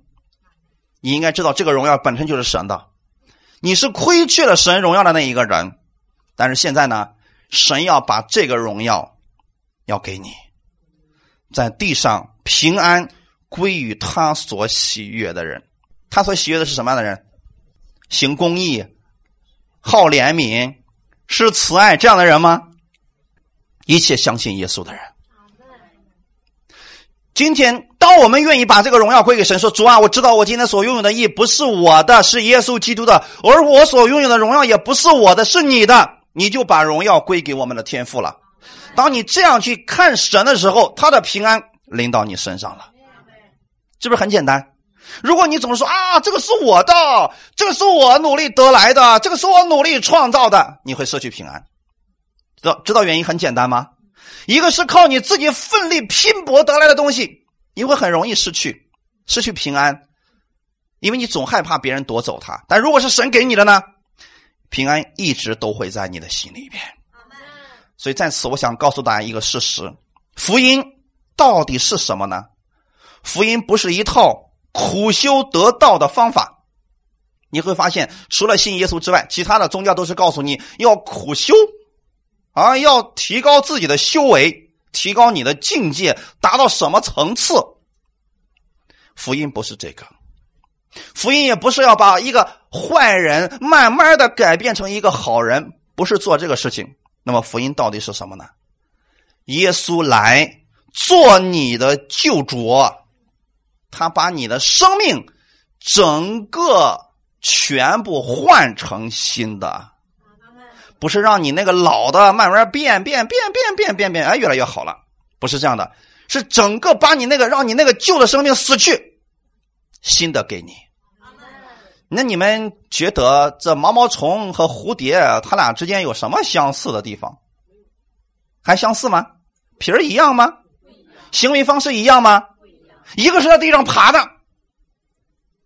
你应该知道，这个荣耀本身就是神的。你是亏缺了神荣耀的那一个人，但是现在呢，神要把这个荣耀要给你，在地上平安归于他所喜悦的人。他所喜悦的是什么样的人？行公义、好怜悯、是慈爱这样的人吗？一切相信耶稣的人。今天，当我们愿意把这个荣耀归给神，说主啊，我知道我今天所拥有的义不是我的，是耶稣基督的，而我所拥有的荣耀也不是我的，是你的，你就把荣耀归给我们的天父了。当你这样去看神的时候，他的平安临到你身上了，是不是很简单？如果你总是说啊，这个是我的，这个是我努力得来的，这个是我努力创造的，你会失去平安。知道知道原因很简单吗？一个是靠你自己奋力拼搏得来的东西，你会很容易失去，失去平安，因为你总害怕别人夺走它。但如果是神给你的呢，平安一直都会在你的心里边。所以在此，我想告诉大家一个事实：福音到底是什么呢？福音不是一套苦修得道的方法。你会发现，除了信耶稣之外，其他的宗教都是告诉你要苦修。啊，要提高自己的修为，提高你的境界，达到什么层次？福音不是这个，福音也不是要把一个坏人慢慢的改变成一个好人，不是做这个事情。那么福音到底是什么呢？耶稣来做你的救主，他把你的生命整个全部换成新的。不是让你那个老的慢慢变变变变变变变，哎，越来越好了，不是这样的，是整个把你那个让你那个旧的生命死去，新的给你。那你们觉得这毛毛虫和蝴蝶，它俩之间有什么相似的地方？还相似吗？皮儿一样吗？行为方式一样吗？一个是在地上爬的。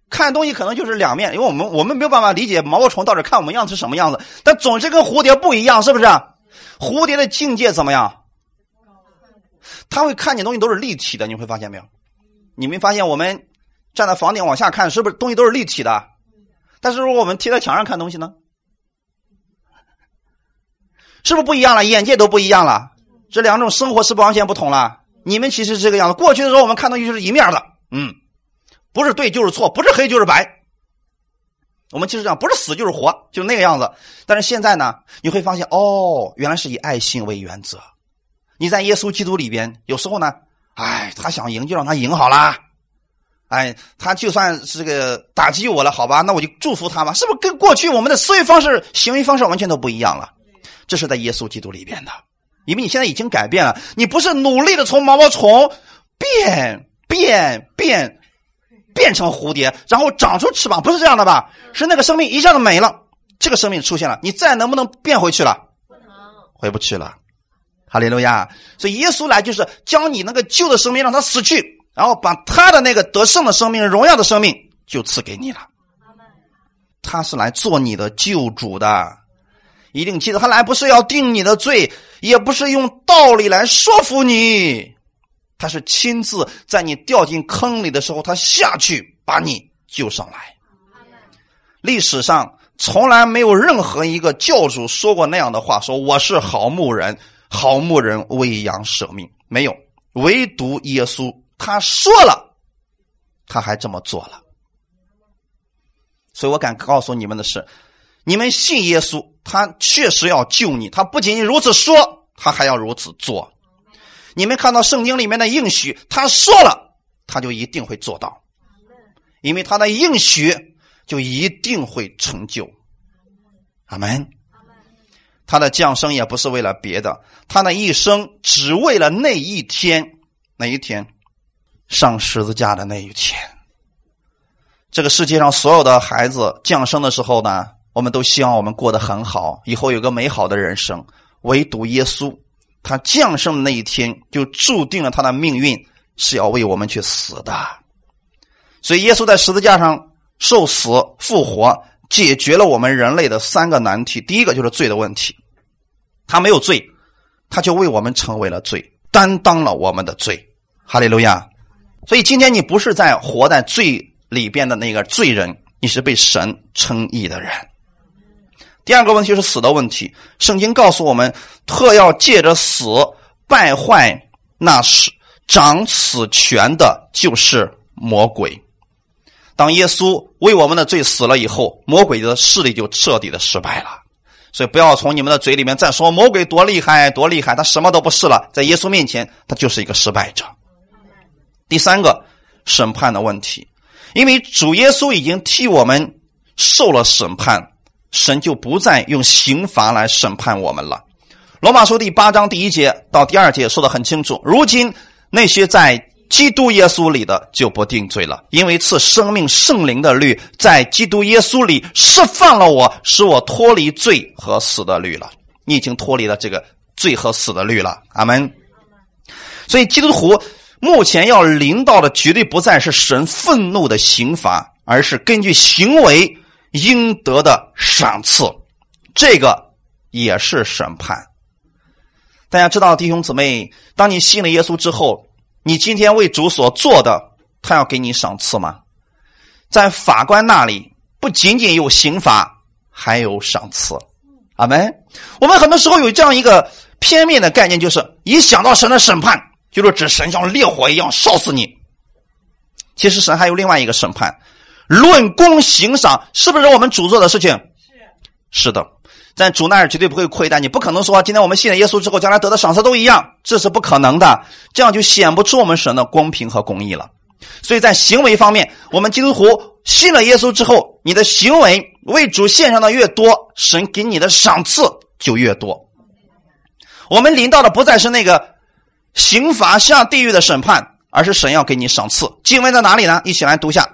看东西可能就是两面，因为我们我们没有办法理解毛毛虫到底看我们样子是什么样子，但总是跟蝴蝶不一样，是不是？蝴蝶的境界怎么样？他会看见东西都是立体的，你会发现没有？你没发现我们站在房顶往下看，是不是东西都是立体的？但是如果我们贴在墙上看东西呢？是不是不一样了？眼界都不一样了，这两种生活是不完全不同了。你们其实是这个样子，过去的时候我们看东西就是一面的，嗯。不是对就是错，不是黑就是白。我们其实这样，不是死就是活，就那个样子。但是现在呢，你会发现，哦，原来是以爱心为原则。你在耶稣基督里边，有时候呢，哎，他想赢就让他赢好了。哎，他就算是个打击我了，好吧，那我就祝福他吧。是不是跟过去我们的思维方式、行为方式完全都不一样了？这是在耶稣基督里边的，因为你现在已经改变了，你不是努力的从毛毛虫变变变。变成蝴蝶，然后长出翅膀，不是这样的吧？是那个生命一下子没了，这个生命出现了，你再能不能变回去了？不能，回不去了。哈利路亚！所以耶稣来就是将你那个旧的生命让它死去，然后把他的那个得胜的生命、荣耀的生命就赐给你了。他是来做你的救主的，一定记得，他来不是要定你的罪，也不是用道理来说服你。他是亲自在你掉进坑里的时候，他下去把你救上来。历史上从来没有任何一个教主说过那样的话，说我是好牧人，好牧人为羊舍命，没有，唯独耶稣他说了，他还这么做了。所以我敢告诉你们的是，你们信耶稣，他确实要救你，他不仅仅如此说，他还要如此做。你们看到圣经里面的应许，他说了，他就一定会做到，因为他的应许就一定会成就。阿门。他的降生也不是为了别的，他的一生只为了那一天，那一天上十字架的那一天。这个世界上所有的孩子降生的时候呢，我们都希望我们过得很好，以后有个美好的人生，唯独耶稣。他降生的那一天，就注定了他的命运是要为我们去死的。所以，耶稣在十字架上受死、复活，解决了我们人类的三个难题。第一个就是罪的问题，他没有罪，他就为我们成为了罪。担当了我们的罪。哈利路亚！所以今天你不是在活在罪里边的那个罪人，你是被神称义的人。第二个问题是死的问题。圣经告诉我们，特要借着死败坏那是掌死权的，就是魔鬼。当耶稣为我们的罪死了以后，魔鬼的势力就彻底的失败了。所以不要从你们的嘴里面再说魔鬼多厉害多厉害，他什么都不是了，在耶稣面前，他就是一个失败者。第三个审判的问题，因为主耶稣已经替我们受了审判，神就不再用刑罚来审判我们了。罗马书第八章第一节到第二节说的很清楚，如今那些在。基督耶稣里的就不定罪了，因为赐生命圣灵的律在基督耶稣里释放了我，使我脱离罪和死的律了。你已经脱离了这个罪和死的律了，阿门。所以基督徒目前要临到的绝对不再是神愤怒的刑罚，而是根据行为应得的赏赐，这个也是审判。大家知道，弟兄姊妹，当你信了耶稣之后。你今天为主所做的，他要给你赏赐吗？在法官那里，不仅仅有刑罚，还有赏赐。阿门。我们很多时候有这样一个片面的概念，就是一想到神的审判，就是指神像烈火一样烧死你。其实神还有另外一个审判，论功行赏，是不是我们主做的事情？是是的。在主那儿绝对不会亏待你，不可能说今天我们信了耶稣之后，将来得的赏赐都一样，这是不可能的。这样就显不出我们神的公平和公义了。所以在行为方面，我们基督徒信了耶稣之后，你的行为为主献上的越多，神给你的赏赐就越多。我们临到的不再是那个刑罚下地狱的审判，而是神要给你赏赐。经文在哪里呢？一起来读一下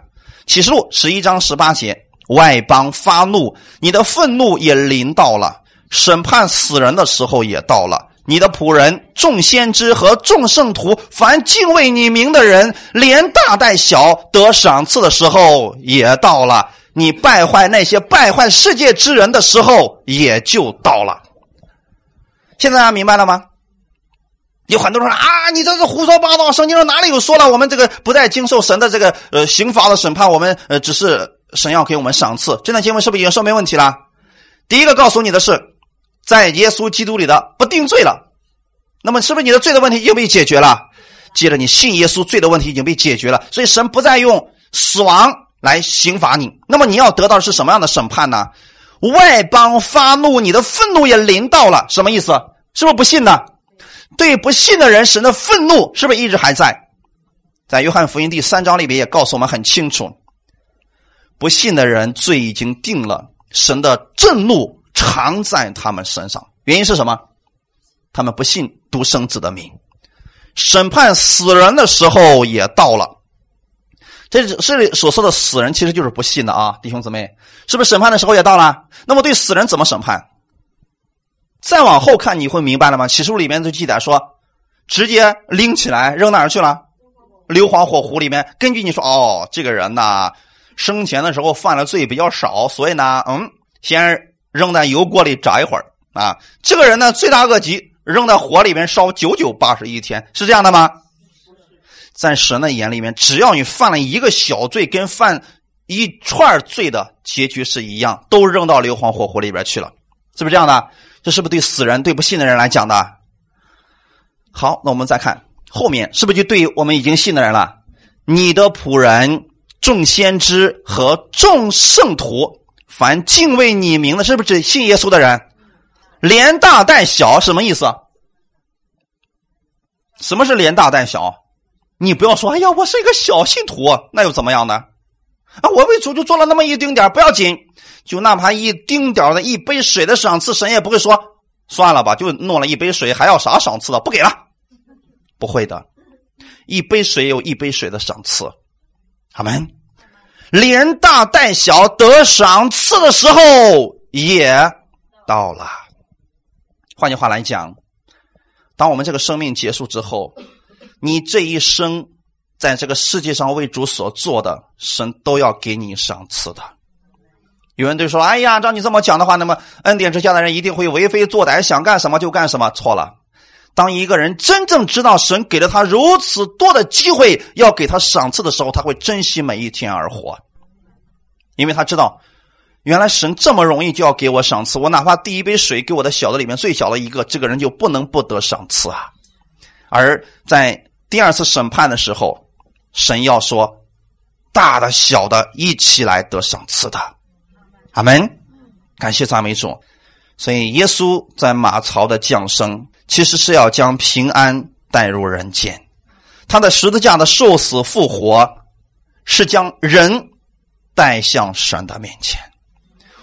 启示录十一章十八节。外邦发怒，你的愤怒也临到了；审判死人的时候也到了。你的仆人、众先知和众圣徒，凡敬畏你名的人，连大带小得赏赐的时候也到了。你败坏那些败坏世界之人的时候也就到了。现在大家明白了吗？有很多人说啊，你这是胡说八道！圣经上哪里有说了？我们这个不再经受神的这个呃刑罚的审判，我们呃只是。神要给我们赏赐，这段经文是不是已经说明问题了？第一个告诉你的是，在耶稣基督里的不定罪了，那么是不是你的罪的问题已经被解决了？接着你信耶稣，罪的问题已经被解决了，所以神不再用死亡来刑罚你。那么你要得到的是什么样的审判呢？外邦发怒，你的愤怒也临到了，什么意思？是不是不信呢？对不信的人，神的愤怒是不是一直还在？在约翰福音第三章里边也告诉我们很清楚。不信的人罪已经定了，神的震怒常在他们身上。原因是什么？他们不信独生子的名。审判死人的时候也到了。这这里所说的死人，其实就是不信的啊，弟兄姊妹，是不是审判的时候也到了？那么对死人怎么审判？再往后看，你会明白了吗？启示录里面就记载说，直接拎起来扔哪儿去了？硫磺火湖里面。根据你说，哦，这个人呐。生前的时候犯的罪比较少，所以呢，嗯，先扔在油锅里炸一会儿啊。这个人呢，罪大恶极，扔在火里面烧九九八十一天，是这样的吗？在神的眼里面，只要你犯了一个小罪，跟犯一串罪的结局是一样，都扔到硫磺火湖里边去了，是不是这样的？这是不是对死人、对不信的人来讲的？好，那我们再看后面，是不是就对于我们已经信的人了？你的仆人。众先知和众圣徒，凡敬畏你名的，是不是指信耶稣的人？连大带小，什么意思？什么是连大带小？你不要说，哎呀，我是一个小信徒，那又怎么样呢？啊，我为主就做了那么一丁点不要紧，就哪怕一丁点的一杯水的赏赐，神也不会说，算了吧，就弄了一杯水，还要啥赏赐的？不给了，不会的，一杯水有一杯水的赏赐。他们连大带小得赏赐的时候也到了。换句话来讲，当我们这个生命结束之后，你这一生在这个世界上为主所做的，神都要给你赏赐的。有人就说：“哎呀，照你这么讲的话，那么恩典之下的人一定会为非作歹，想干什么就干什么。”错了，当一个人真正知道神给了他如此多的机会要给他赏赐的时候，他会珍惜每一天而活，因为他知道，原来神这么容易就要给我赏赐，我哪怕第一杯水给我的小的里面最小的一个，这个人就不能不得赏赐啊。而在第二次审判的时候，神要说，大的小的一起来得赏赐的，阿门。感谢赞美主。所以耶稣在马槽的降生。其实是要将平安带入人间，他的十字架的受死复活，是将人带向神的面前。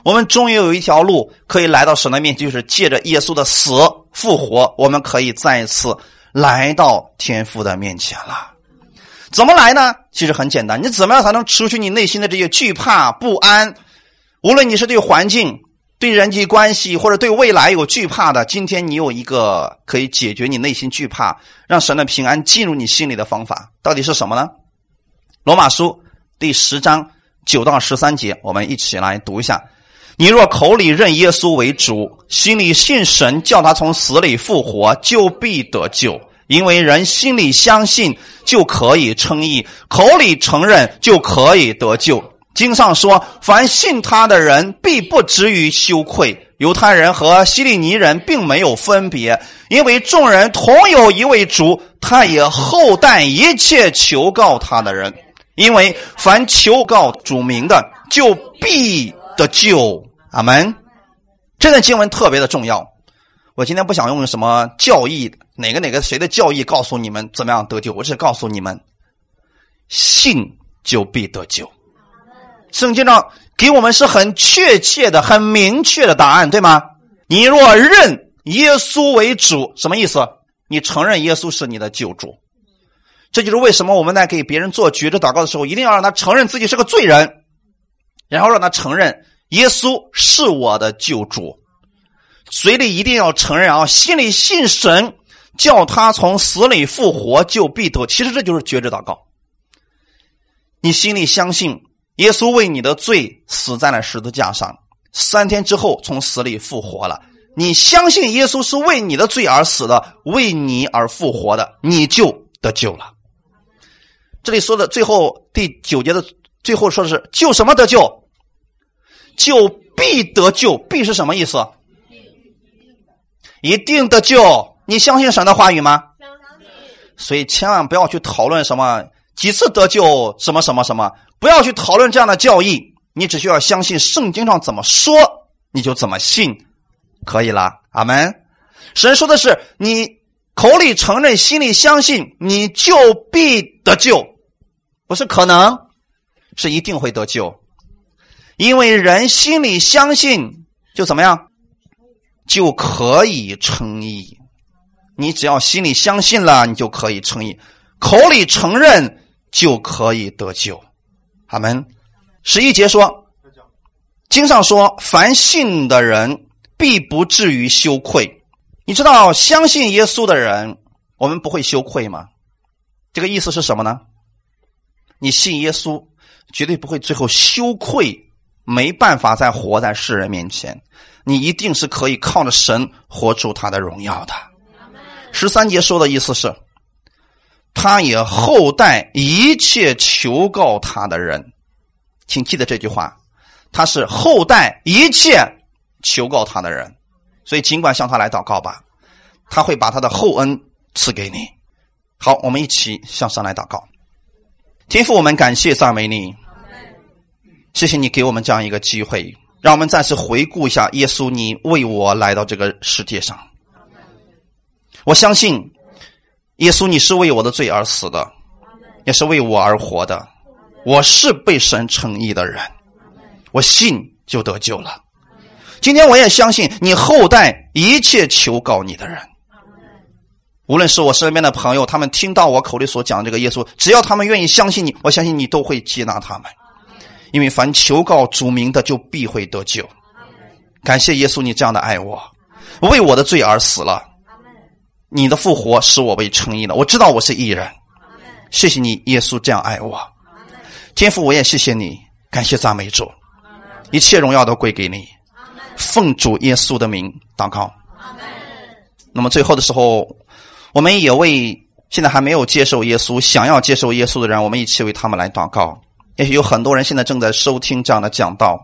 我们终于有一条路可以来到神的面前，就是借着耶稣的死复活，我们可以再一次来到天父的面前了。怎么来呢？其实很简单，你怎么样才能除去你内心的这些惧怕不安？无论你是对环境。对人际关系或者对未来有惧怕的，今天你有一个可以解决你内心惧怕、让神的平安进入你心里的方法，到底是什么呢？罗马书第十章九到十三节，我们一起来读一下：你若口里认耶稣为主，心里信神叫他从死里复活，就必得救。因为人心里相信就可以称义，口里承认就可以得救。经上说：“凡信他的人，必不至于羞愧。犹太人和希利尼人并没有分别，因为众人同有一位主，他也厚待一切求告他的人。因为凡求告主名的，就必得救。”阿门。这段经文特别的重要。我今天不想用什么教义，哪个哪个谁的教义告诉你们怎么样得救，我只告诉你们：信就必得救。圣经上给我们是很确切的、很明确的答案，对吗？你若认耶稣为主，什么意思？你承认耶稣是你的救主。这就是为什么我们在给别人做绝志祷告的时候，一定要让他承认自己是个罪人，然后让他承认耶稣是我的救主，嘴里一定要承认啊，心里信神，叫他从死里复活，就必得。其实这就是绝志祷告。你心里相信。耶稣为你的罪死在了十字架上，三天之后从死里复活了。你相信耶稣是为你的罪而死的，为你而复活的，你就得救了。这里说的最后第九节的最后说的是救什么得救？救必得救，必是什么意思？一定得救。你相信神的话语吗？所以千万不要去讨论什么几次得救，什么什么什么。不要去讨论这样的教义，你只需要相信圣经上怎么说，你就怎么信，可以了。阿门。神说的是，你口里承认，心里相信，你就必得救，不是可能，是一定会得救。因为人心里相信，就怎么样，就可以称义。你只要心里相信了，你就可以称义；口里承认，就可以得救。他们十一节说，经上说，凡信的人必不至于羞愧。你知道，相信耶稣的人，我们不会羞愧吗？这个意思是什么呢？你信耶稣，绝对不会最后羞愧，没办法再活在世人面前。你一定是可以靠着神活出他的荣耀的。十三节说的意思是。他也厚待一切求告他的人，请记得这句话，他是厚待一切求告他的人，所以尽管向他来祷告吧，他会把他的厚恩赐给你。好，我们一起向上来祷告，天父，我们感谢赞美你，谢谢你给我们这样一个机会，让我们再次回顾一下耶稣，你为我来到这个世界上，我相信。耶稣，你是为我的罪而死的，也是为我而活的。我是被神称义的人，我信就得救了。今天我也相信你后代一切求告你的人，无论是我身边的朋友，他们听到我口里所讲这个耶稣，只要他们愿意相信你，我相信你都会接纳他们，因为凡求告主名的，就必会得救。感谢耶稣，你这样的爱我，为我的罪而死了。你的复活使我被称义了，我知道我是义人。谢谢你，耶稣这样爱我。天父，我也谢谢你，感谢赞美主，一切荣耀都归给你。奉主耶稣的名祷告。那么最后的时候，我们也为现在还没有接受耶稣、想要接受耶稣的人，我们一起为他们来祷告。也许有很多人现在正在收听这样的讲道，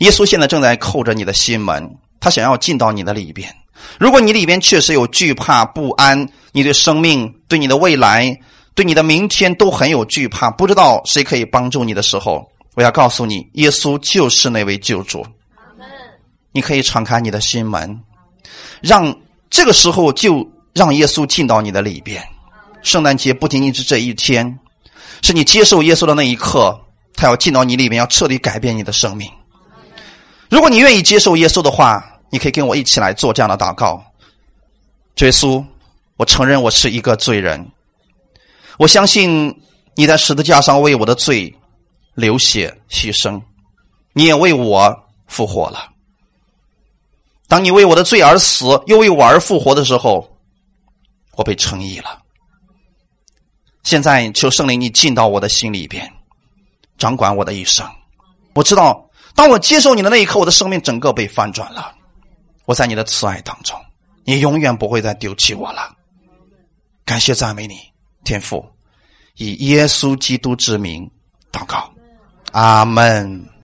耶稣现在正在扣着你的心门，他想要进到你的里边。如果你里边确实有惧怕、不安，你对生命、对你的未来、对你的明天都很有惧怕，不知道谁可以帮助你的时候，我要告诉你，耶稣就是那位救主。你可以敞开你的心门，让这个时候就让耶稣进到你的里边。圣诞节不仅仅是这一天，是你接受耶稣的那一刻，他要进到你里面，要彻底改变你的生命。如果你愿意接受耶稣的话，你可以跟我一起来做这样的祷告。耶稣，我承认我是一个罪人，我相信你在十字架上为我的罪流血牺牲，你也为我复活了。当你为我的罪而死，又为我而复活的时候，我被称义了。现在求圣灵，你进到我的心里边，掌管我的一生。我知道，当我接受你的那一刻，我的生命整个被翻转了。我在你的慈爱当中，你永远不会再丢弃我了。感谢赞美你，天父，以耶稣基督之名祷告，阿门。